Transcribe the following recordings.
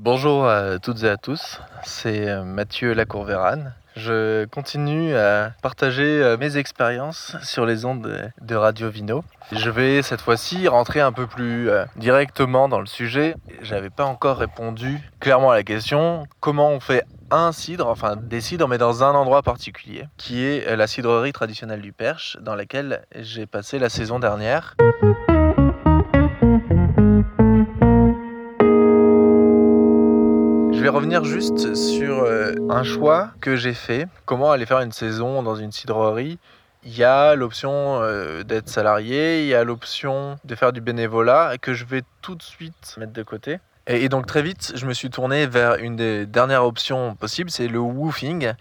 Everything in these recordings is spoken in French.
Bonjour à toutes et à tous, c'est euh, Mathieu Lacourvérane. Je continue à partager euh, mes expériences sur les ondes de Radio Vino. Je vais cette fois-ci rentrer un peu plus euh, directement dans le sujet. J'avais pas encore répondu clairement à la question comment on fait un cidre, enfin des cidres, mais dans un endroit particulier, qui est la cidrerie traditionnelle du Perche, dans laquelle j'ai passé la saison dernière. Revenir juste sur euh, un choix que j'ai fait. Comment aller faire une saison dans une cidrerie il y a l'option euh, d'être salarié, il y a l'option de faire du bénévolat que je vais tout de suite mettre de côté. Et, donc très vite, je me suis tourné vers une des dernières options possibles, c'est le woofing,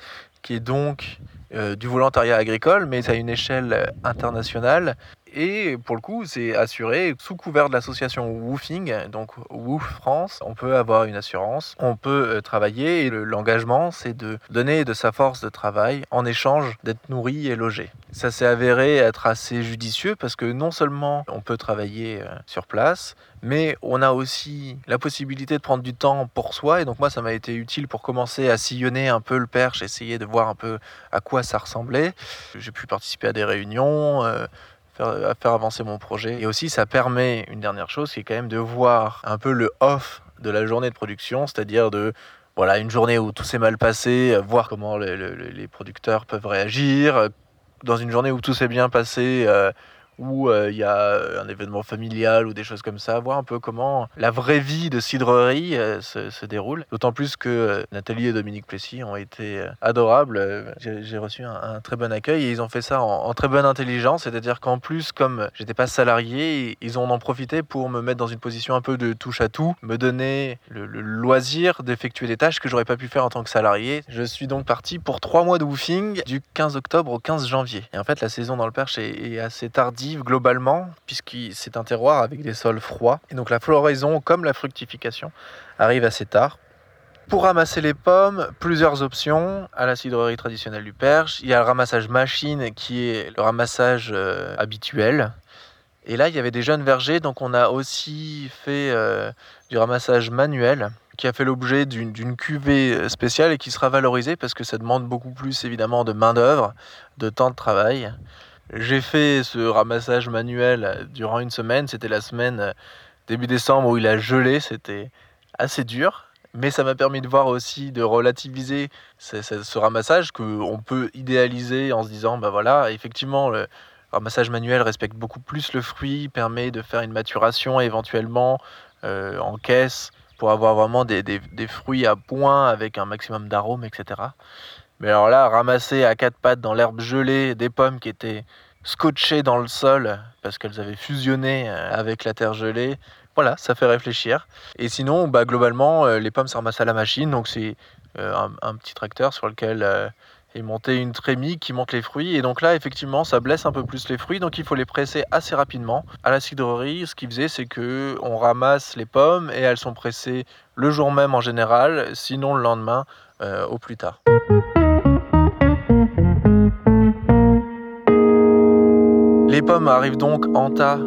qui est donc euh, du volontariat agricole, mais à une échelle internationale. Et pour le coup, c'est assuré sous couvert de l'association Woofing, donc Woof France. On peut avoir une assurance, on peut euh, travailler et l'engagement, c'est de donner de sa force de travail en échange d'être nourri et logé. Ça s'est avéré être assez judicieux parce que non seulement on peut travailler euh, sur place, mais on a aussi la possibilité de prendre du temps pour soi. Et donc moi, ça m'a été utile pour commencer à sillonner un peu le perche, essayer de voir un peu à quoi ça ressemblait. J'ai pu participer à des réunions. Euh, à faire avancer mon projet. Et aussi, ça permet une dernière chose, qui est quand même de voir un peu le off de la journée de production, c'est-à-dire de voilà une journée où tout s'est mal passé, euh, voir comment les producteurs peuvent réagir. Dans une journée où tout s'est bien passé, euh, où euh, il y a euh, un événement familial ou des choses comme ça, voir un peu comment la vraie vie de cidrerie euh, se, déroule. D'autant plus que Nathalie et Dominique Plessis ont été adorables. J'ai reçu un, très bon accueil et ils ont fait ça en, très bonne intelligence, c'est-à-dire qu'en plus, comme j'étais pas salarié, ils ont en profité pour me mettre dans une position un peu de touche à tout, me donner le, loisir d'effectuer des tâches que j'aurais pas pu faire en tant que salarié. Je suis donc parti pour trois mois de woofing du 15 octobre au 15 janvier. Et en fait, la saison dans le Perche est assez tardive globalement, puisque c'est un terroir avec des sols froids. Et donc la floraison, comme la fructification, arrive assez tard. Pour ramasser les pommes, plusieurs options à la cidrerie traditionnelle du Perche. Il y a le ramassage machine qui est le ramassage euh, habituel. Et là, il y avait des jeunes vergers, donc on a aussi fait euh, du ramassage manuel qui a fait l'objet d'une cuvée spéciale et qui sera valorisée parce que ça demande beaucoup plus évidemment de main-d'œuvre, de temps de travail. J'ai fait ce ramassage manuel durant une semaine. C'était la semaine euh, début décembre où il a gelé. C'était assez dur. Mais ça m'a permis de voir aussi, de relativiser ce, ramassage qu'on peut idéaliser en se disant, bah voilà, effectivement, le ramassage manuel respecte beaucoup plus le fruit, permet de faire une maturation éventuellement euh, en caisse pour avoir vraiment des, des fruits à point avec un maximum d'arômes, etc. Mais alors là, ramasser à quatre pattes dans l'herbe gelée des pommes qui étaient scotchées dans le sol parce qu'elles avaient fusionné euh, avec la terre gelée, voilà, ça fait réfléchir. Et sinon, bah, globalement, euh, les pommes se ramassent à la machine, donc c'est euh, un, petit tracteur sur lequel est montée une trémie qui monte les fruits. Et donc là, effectivement, ça blesse un peu plus les fruits, donc il faut les presser assez rapidement. À la cidrerie, ce qu'ils faisait, c'est que on ramasse les pommes et elles sont pressées le jour même en général, sinon le lendemain au plus tard. Les pommes arrivent donc en tas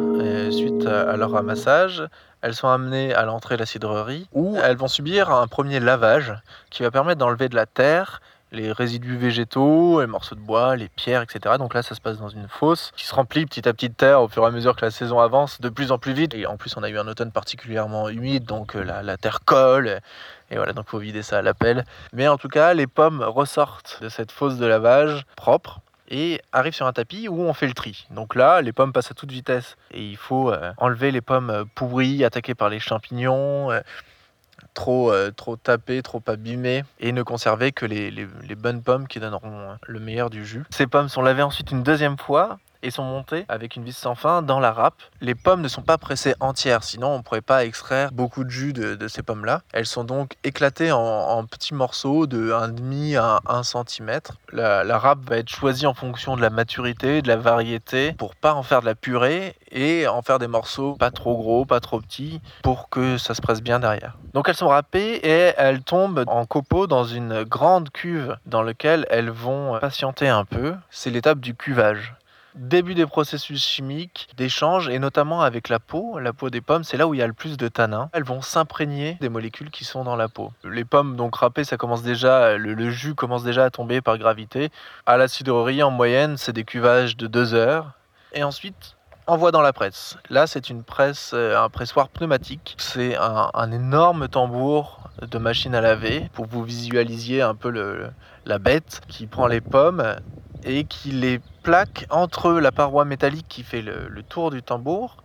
suite à leur ramassage. Elles sont amenées à l'entrée de la cidrerie où elles vont subir un premier lavage qui va permettre d'enlever de la terre, les résidus végétaux, les morceaux de bois, les pierres, etc. Donc là, ça se passe dans une fosse qui se remplit petit à petit de terre au fur et à mesure que la saison avance de plus en plus vite. Et en plus, on a eu un automne particulièrement humide, donc euh, la, la terre colle. Et voilà, donc faut vider ça à la pelle. Mais en tout cas, les pommes ressortent de cette fosse de lavage propre et arrive sur un tapis où on fait le tri. Donc là, les pommes passent à toute vitesse et il faut euh, enlever les pommes euh, pourries, attaquées par les champignons, euh, trop, trop tapées, trop abîmées et ne conserver que les, les bonnes pommes qui donneront le meilleur du jus. Ces pommes sont lavées ensuite une deuxième fois et sont montées avec une vis sans fin dans la râpe. Les pommes ne sont pas pressées entières, sinon on ne pourrait pas extraire beaucoup de jus de, ces pommes-là. Elles sont donc éclatées en, petits morceaux de 1,5 à 1 cm. La, râpe va être choisie en fonction de la maturité, de la variété, pour pas en faire de la purée et en faire des morceaux pas trop gros, pas trop petits, pour que ça se presse bien derrière. Donc elles sont râpées et elles tombent en copeaux dans une grande cuve dans laquelle elles vont patienter un peu. C'est l'étape du cuvage. Début des processus chimiques d'échange et notamment avec la peau. La peau des pommes, c'est là où il y a le plus de tanins. Elles vont s'imprégner des molécules qui sont dans la peau. Les pommes donc râpées, ça commence déjà, le, jus commence déjà à tomber par gravité. À la cidrerie, en moyenne, c'est des cuvages de 2 heures. Et ensuite, envoie dans la presse. Là, c'est une presse, euh, un pressoir pneumatique. C'est un, énorme tambour de machine à laver pour vous visualisiez un peu la bête qui prend les pommes et qui les plaque entre la paroi métallique qui fait le, tour du tambour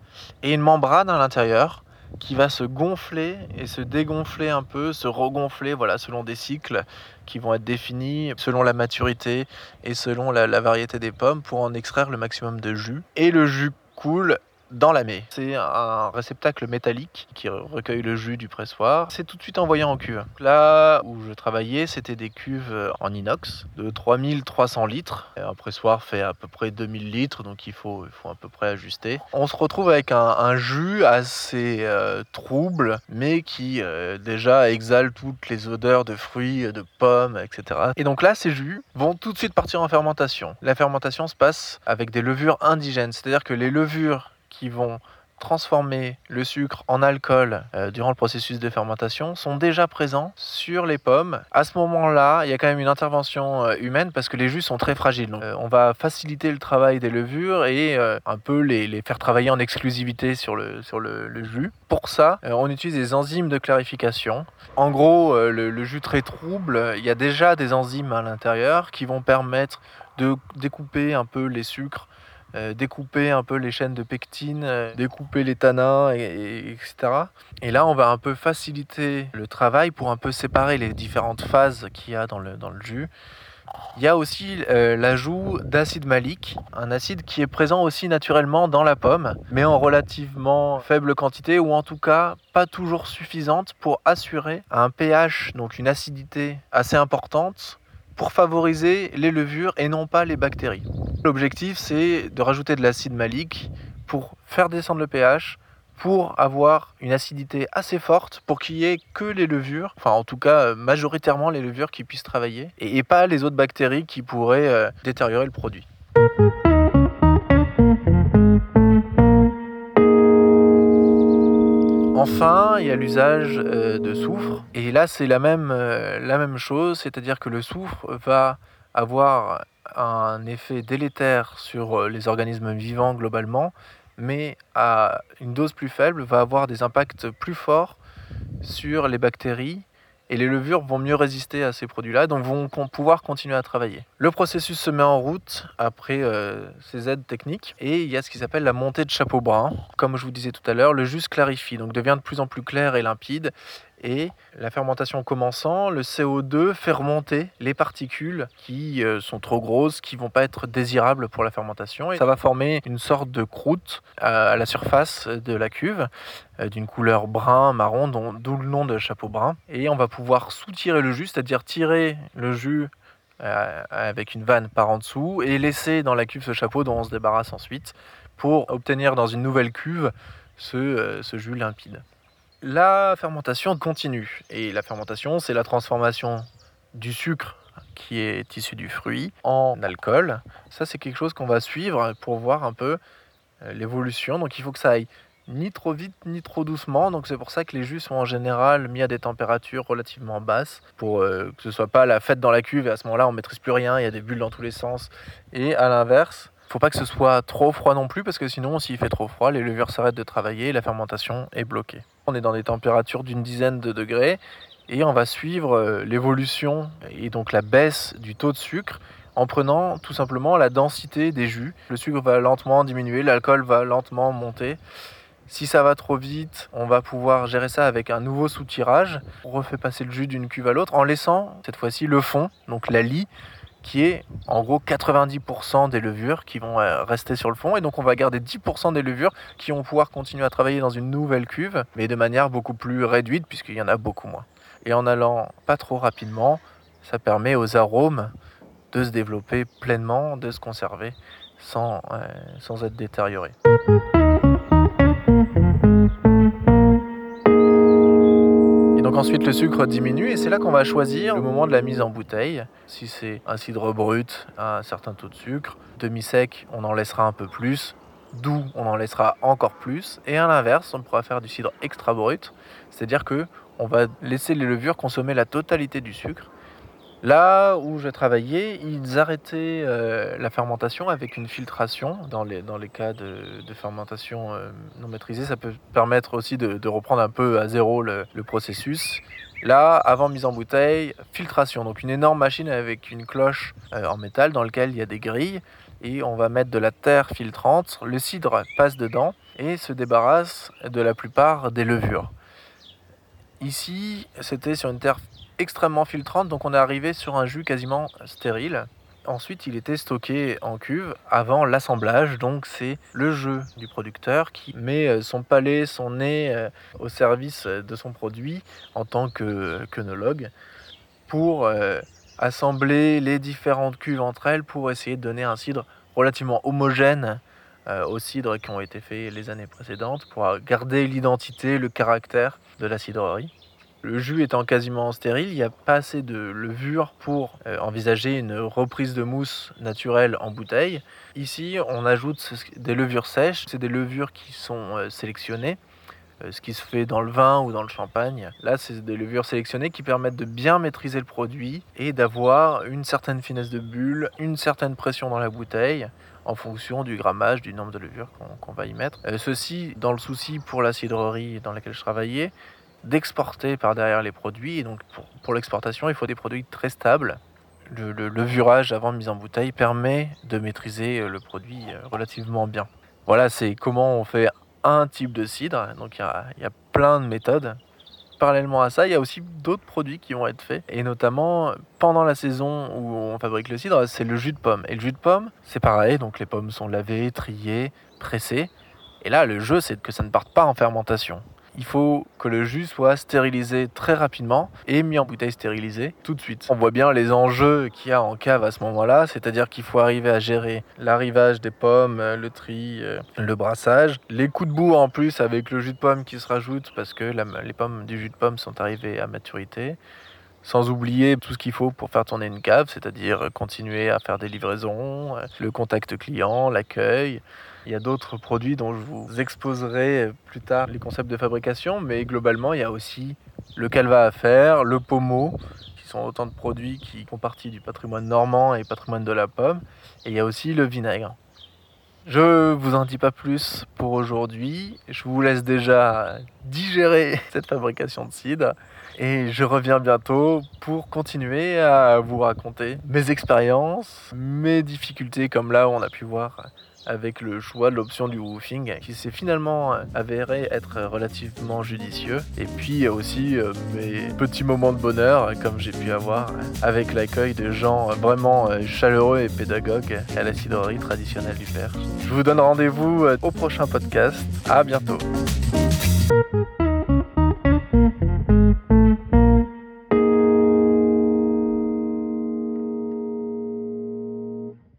et une membrane à l'intérieur qui va se gonfler et se dégonfler un peu, se regonfler, voilà, selon des cycles qui vont être définis selon la maturité et selon la, la variété des pommes pour en extraire le maximum de jus. Et le jus coule dans la mai. C'est un réceptacle métallique qui recueille le jus du pressoir. C'est tout de suite envoyé en cuve. Là où je travaillais, c'était des cuves en inox de 3300 litres. un pressoir fait à peu près 2000 litres, donc il faut, il faut à peu près ajuster. On se retrouve avec un, jus assez euh, trouble, mais qui euh, déjà exhale toutes les odeurs de fruits, de pommes, etc. Et donc là, ces jus vont tout de suite partir en fermentation. La fermentation se passe avec des levures indigènes, c'est-à-dire que les levures qui vont transformer le sucre en alcool euh, durant le processus de fermentation sont déjà présents sur les pommes. À ce moment-là, il y a quand même une intervention euh, humaine parce que les jus sont très fragiles. Euh, on va faciliter le travail des levures et un peu les, faire travailler en exclusivité sur le, sur le, jus. Pour ça, on utilise des enzymes de clarification. En gros, le jus très trouble, il y a déjà des enzymes à l'intérieur qui vont permettre de découper un peu les sucres euh, découper un peu les chaînes de pectine, euh, découper les tanins, et, etc. Et là, on va un peu faciliter le travail pour un peu séparer les différentes phases qu'il y a dans le, dans le jus. Il y a aussi euh, l'ajout d'acide malique, un acide qui est présent aussi naturellement dans la pomme, mais en relativement faible quantité ou en tout cas pas toujours suffisante pour assurer un pH, donc une acidité assez importante pour favoriser les levures et non pas les bactéries. L'objectif, c'est de rajouter de l'acide malique pour faire descendre le pH, pour avoir une acidité assez forte, pour qu'il y ait que les levures, enfin en tout cas majoritairement les levures qui puissent travailler, et, pas les autres bactéries qui pourraient euh, détériorer le produit. Enfin, il y a l'usage euh, de soufre. Et là, c'est la même, euh, la même chose, c'est-à-dire que le soufre va avoir un effet délétère sur euh, les organismes vivants globalement, mais à une dose plus faible va avoir des impacts plus forts sur les bactéries et les levures vont mieux résister à ces produits-là, donc vont pouvoir continuer à travailler. Le processus se met en route après euh, ces aides techniques et il y a ce qui s'appelle la montée de chapeau brun. Comme je vous disais tout à l'heure, le jus clarifie, donc devient de plus en plus clair et limpide et la fermentation commençant, le CO2 fait remonter les particules qui euh, sont trop grosses, qui vont pas être désirables pour la fermentation. Et ça va former une sorte de croûte à, la surface de la cuve, euh, d'une couleur brun, marron, d'où le nom de chapeau brun. Et on va pouvoir soutirer le jus, c'est-à-dire tirer le jus euh, avec une vanne par en dessous et laisser dans la cuve ce chapeau dont on se débarrasse ensuite pour obtenir dans une nouvelle cuve ce jus limpide la fermentation continue. Et la fermentation, c'est la transformation du sucre qui est issu du fruit en alcool. Ça, c'est quelque chose qu'on va suivre pour voir un peu euh, l'évolution. Donc il faut que ça aille ni trop vite ni trop doucement. Donc c'est pour ça que les jus sont en général mis à des températures relativement basses pour euh, que ce soit pas la fête dans la cuve et à ce moment-là on maîtrise plus rien, il y a des bulles dans tous les sens. Et à l'inverse, faut pas que ce soit trop froid non plus parce que sinon s'il fait trop froid, les levures s'arrêtent de travailler et la fermentation est bloquée. On est dans des températures d'une dizaine de degrés et on va suivre euh, l'évolution et donc la baisse du taux de sucre en prenant tout simplement la densité des jus. Le sucre va lentement diminuer, l'alcool va lentement monter. Si ça va trop vite, on va pouvoir gérer ça avec un nouveau soutirage. On refait passer le jus d'une cuve à l'autre en laissant cette fois-ci le fond, donc la lie, qui est en gros 90% des levures qui vont euh, rester sur le fond. Et donc on va garder 10% des levures qui vont pouvoir continuer à travailler dans une nouvelle cuve, mais de manière beaucoup plus réduite puisqu'il y en a beaucoup moins. Et en allant pas trop rapidement, ça permet aux arômes de se développer pleinement, de se conserver sans, euh, sans être détériorés. Ensuite le sucre diminue et c'est là qu'on va choisir le moment de la mise en bouteille. Si c'est un cidre brut un certain taux de sucre, demi-sec on en laissera un peu plus, doux on en laissera encore plus. Et à l'inverse on pourra faire du cidre extra brut, c'est-à-dire que on va laisser les levures consommer la totalité du sucre Là où j'ai travaillé, ils arrêtaient euh, la fermentation avec une filtration. Dans les, dans les cas de, fermentation euh, non maîtrisée, ça peut permettre aussi de, reprendre un peu à zéro le, processus. Là, avant mise en bouteille, filtration. Donc une énorme machine avec une cloche euh, en métal dans laquelle il y a des grilles. Et on va mettre de la terre filtrante. Le cidre passe dedans et se débarrasse de la plupart des levures. Ici, c'était sur une terre extrêmement filtrante, donc on est arrivé sur un jus quasiment stérile. Ensuite, il était stocké en cuve avant l'assemblage, donc c'est le jeu du producteur qui met euh, son palais, son nez euh, au service de son produit en tant que qu'œnologue pour euh, assembler les différentes cuves entre elles pour essayer de donner un cidre relativement homogène aux cidres qui ont été faits les années précédentes pour garder l'identité, le caractère de la cidrerie. Le jus étant quasiment stérile, il n'y a pas assez de levure pour euh, envisager une reprise de mousse naturelle en bouteille. Ici, on ajoute des levures sèches. C'est des levures qui sont euh, sélectionnées euh, ce qui se fait dans le vin ou dans le champagne. Là, c'est des levures sélectionnées qui permettent de bien maîtriser le produit et d'avoir une certaine finesse de bulle, une certaine pression dans la bouteille en fonction du grammage, du nombre de levures qu'on va y mettre. ceci, dans le souci pour la cidrerie dans laquelle je travaillais, d'exporter par derrière les produits. Et donc pour, l'exportation, il faut des produits très stables. Le, levurage avant mise en bouteille permet de maîtriser euh, le produit euh, relativement bien. Voilà, c'est comment on fait un type de cidre. Donc il y a, plein de méthodes. Parallèlement à ça, il y a aussi d'autres produits qui vont être faits. Et notamment, pendant la saison où on fabrique le cidre, c'est le jus de pomme. Et le jus de pomme, c'est pareil. Donc les pommes sont lavées, triées, pressées. Et là, le jeu, c'est que ça ne parte pas en fermentation il faut que le jus soit stérilisé très rapidement et mis en bouteille stérilisée tout de suite. On voit bien les enjeux qu'il y a en cave à ce moment-là, c'est-à-dire qu'il faut arriver à gérer l'arrivage des pommes, euh, le tri, euh, le brassage, les coups de boue en plus avec le jus de pomme qui se rajoute parce que les pommes du jus de pomme sont arrivées à maturité sans oublier tout ce qu'il faut pour faire tourner une cave, c'est-à-dire continuer à faire des livraisons, euh, le contact client, l'accueil. Il y a d'autres produits dont je vous exposerai plus tard les concepts de fabrication, mais globalement, il y a aussi le calva à faire, le pommeau, qui sont autant de produits qui font partie du patrimoine normand et patrimoine de la pomme. Et il y a aussi le vinaigre. Je vous en dis pas plus pour aujourd'hui. Je vous laisse déjà digérer cette fabrication de cidre. Et je reviens bientôt pour continuer à vous raconter mes expériences, mes difficultés, comme là où on a pu voir avec le choix de l'option du woofing qui s'est finalement avéré être relativement judicieux. Et puis aussi euh, mes petits moments de bonheur comme j'ai pu avoir avec l'accueil de gens vraiment euh, chaleureux et pédagogues à la cidrerie traditionnelle du Perche. Je vous donne rendez-vous euh, au prochain podcast. À bientôt.